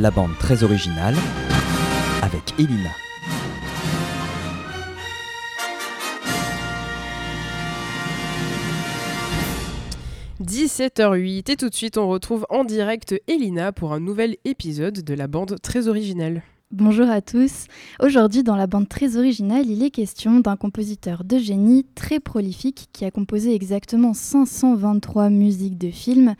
la bande très originale avec Elina. « 17h08 et tout de suite on retrouve en direct Elina pour un nouvel épisode de la bande très originale. Bonjour à tous. Aujourd'hui, dans la bande très originale, il est question d'un compositeur de génie très prolifique qui a composé exactement 523 musiques de films,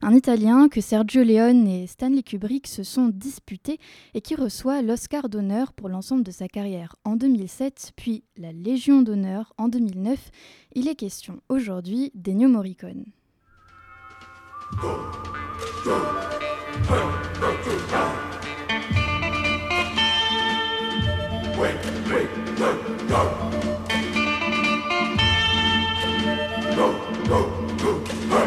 un Italien que Sergio Leone et Stanley Kubrick se sont disputés et qui reçoit l'Oscar d'honneur pour l'ensemble de sa carrière en 2007, puis la Légion d'honneur en 2009. Il est question aujourd'hui d'Ennio Morricone. Wait, wait, go, go. Go, go, go,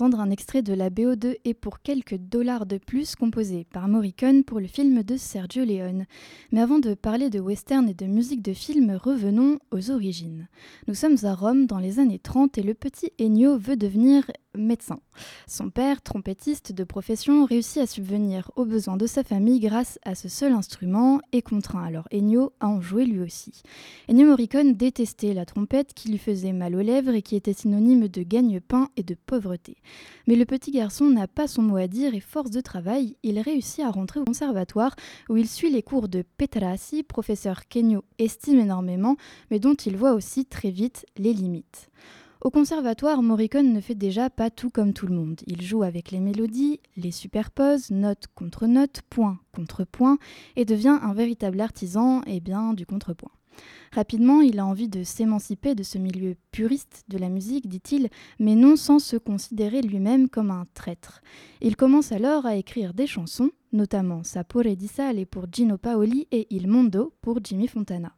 un extrait de la BO2 et pour quelques dollars de plus composé par Morricone pour le film de Sergio Leone. Mais avant de parler de western et de musique de film, revenons aux origines. Nous sommes à Rome dans les années 30 et le petit Ennio veut devenir médecin. Son père, trompettiste de profession, réussit à subvenir aux besoins de sa famille grâce à ce seul instrument et contraint alors Ennio à en jouer lui aussi. Ennio Morricone détestait la trompette qui lui faisait mal aux lèvres et qui était synonyme de gagne-pain et de pauvreté. Mais le petit garçon n'a pas son mot à dire et force de travail, il réussit à rentrer au conservatoire où il suit les cours de Petrassi, professeur qu'Ennio estime énormément, mais dont il voit aussi très vite les limites. Au conservatoire, Morricone ne fait déjà pas tout comme tout le monde. Il joue avec les mélodies, les superpose, note contre note, point contre point, et devient un véritable artisan et bien du contrepoint. Rapidement, il a envie de s'émanciper de ce milieu puriste de la musique, dit-il, mais non sans se considérer lui-même comme un traître. Il commence alors à écrire des chansons, notamment Sapore di Sale pour Gino Paoli et Il Mondo pour Jimmy Fontana.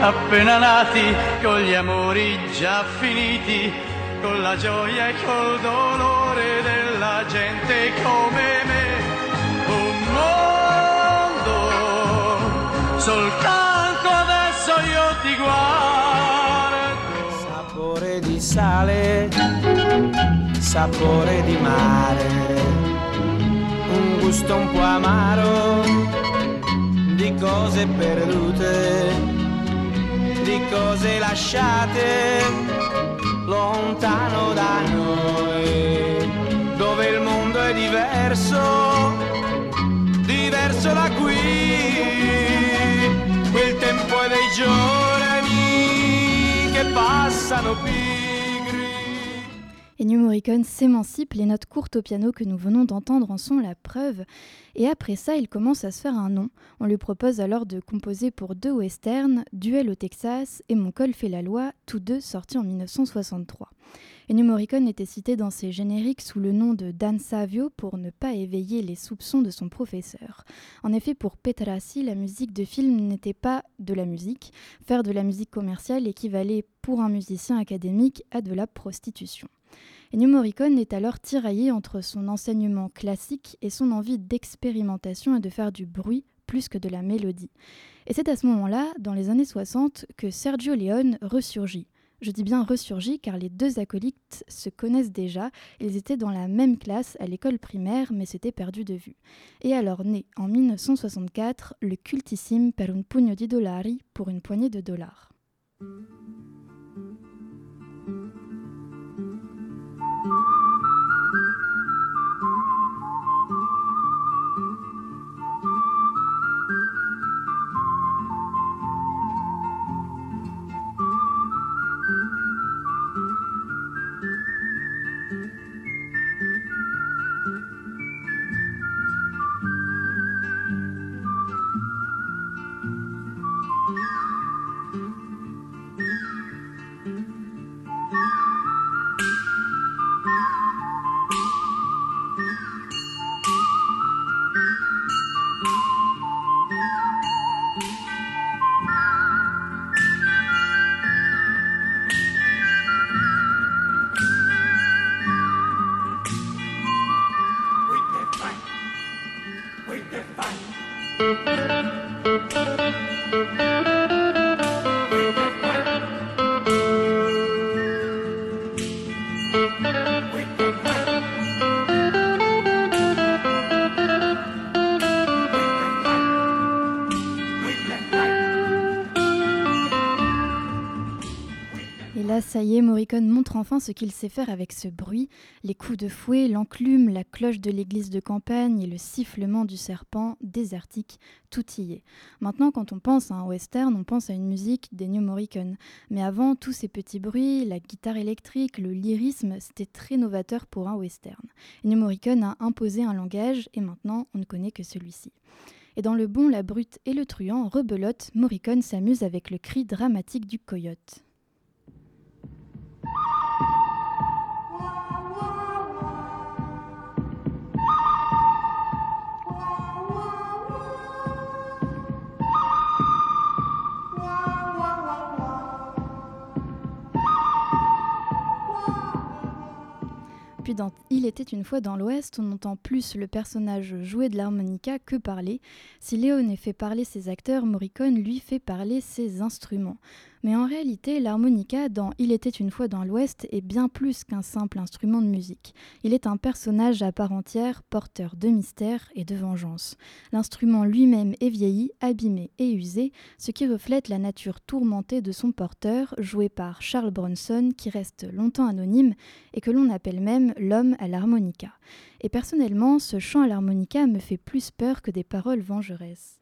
appena nati, con gli amori già finiti, con la gioia e col dolore della gente come me. Un mondo, soltanto adesso io ti guardo. Sapore di sale, sapore di mare, un gusto un po' amaro di cose perdute, di cose lasciate lontano da noi, dove il mondo è diverso, diverso da qui, quel tempo è dei giorni che passano qui. Ennio s'émancipe, les notes courtes au piano que nous venons d'entendre en sont la preuve, et après ça, il commence à se faire un nom. On lui propose alors de composer pour deux westerns, Duel au Texas et Mon col fait la loi, tous deux sortis en 1963. Ennio était cité dans ses génériques sous le nom de Dan Savio pour ne pas éveiller les soupçons de son professeur. En effet, pour Petrassi, la musique de film n'était pas de la musique. Faire de la musique commerciale équivalait pour un musicien académique à de la prostitution. Ennio Morricone est alors tiraillé entre son enseignement classique et son envie d'expérimentation et de faire du bruit plus que de la mélodie. Et c'est à ce moment-là, dans les années 60, que Sergio Leone ressurgit. Je dis bien ressurgit car les deux acolytes se connaissent déjà, ils étaient dans la même classe à l'école primaire mais s'étaient perdus de vue. Et alors naît en 1964 le cultissime Per un pugno di dollari pour une poignée de dollars. Ça y est, Morricone montre enfin ce qu'il sait faire avec ce bruit, les coups de fouet, l'enclume, la cloche de l'église de campagne et le sifflement du serpent désertique, tout y est. Maintenant, quand on pense à un western, on pense à une musique d'Ennio Morricone. Mais avant, tous ces petits bruits, la guitare électrique, le lyrisme, c'était très novateur pour un western. Ennio Morricone a imposé un langage et maintenant, on ne connaît que celui-ci. Et dans Le Bon, la Brute et le Truand, rebelote, Morricone s'amuse avec le cri dramatique du coyote. Il était une fois dans l'Ouest, on entend plus le personnage jouer de l'harmonica que parler. Si Léon fait parler ses acteurs, Morricone lui fait parler ses instruments. Mais en réalité, l'harmonica dans Il était une fois dans l'Ouest est bien plus qu'un simple instrument de musique. Il est un personnage à part entière, porteur de mystère et de vengeance. L'instrument lui-même est vieilli, abîmé et usé, ce qui reflète la nature tourmentée de son porteur, joué par Charles Bronson, qui reste longtemps anonyme et que l'on appelle même l'homme à l'harmonica. Et personnellement, ce chant à l'harmonica me fait plus peur que des paroles vengeresses.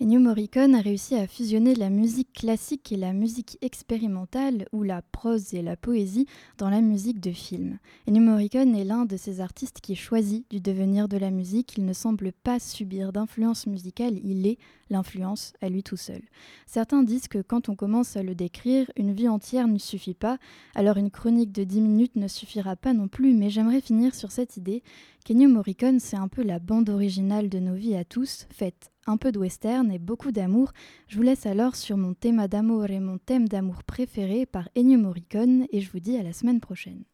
Ennio Morricone a réussi à fusionner la musique classique et la musique expérimentale, ou la prose et la poésie, dans la musique de film. Ennio Morricone est l'un de ces artistes qui choisit du devenir de la musique. Il ne semble pas subir d'influence musicale, il est l'influence à lui tout seul. Certains disent que quand on commence à le décrire, une vie entière ne suffit pas, alors une chronique de 10 minutes ne suffira pas non plus, mais j'aimerais finir sur cette idée qu'Ennio Morricone, c'est un peu la bande originale de nos vies à tous, faite un peu de western et beaucoup d'amour. Je vous laisse alors sur mon thème d'amour et mon thème d'amour préféré par Ennio Morricone et je vous dis à la semaine prochaine.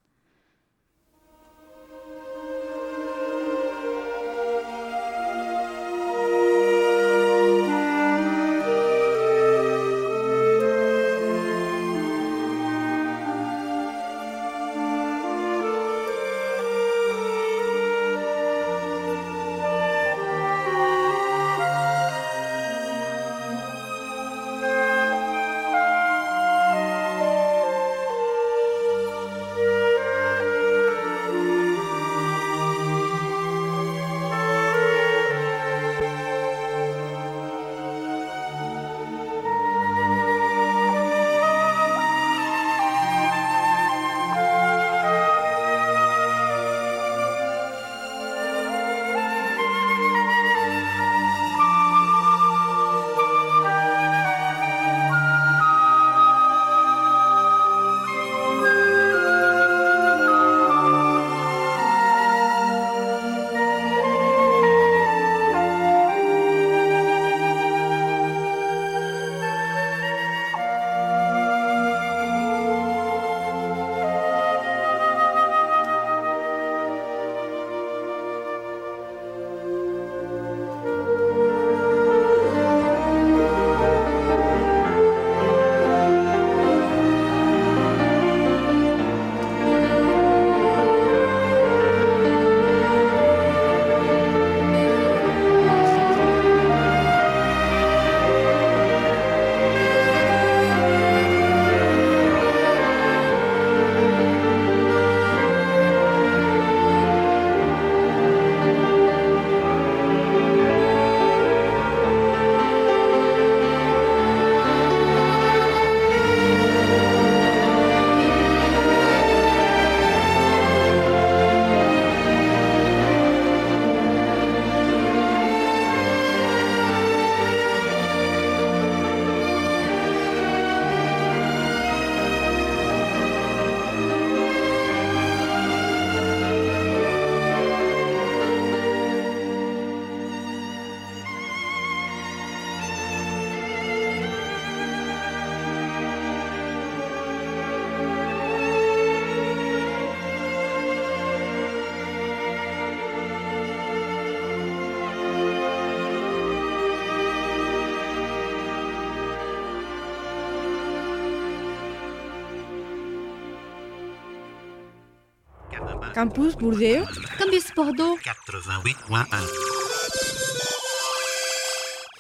Campus Bordeaux. Campus Bordeaux. 88.1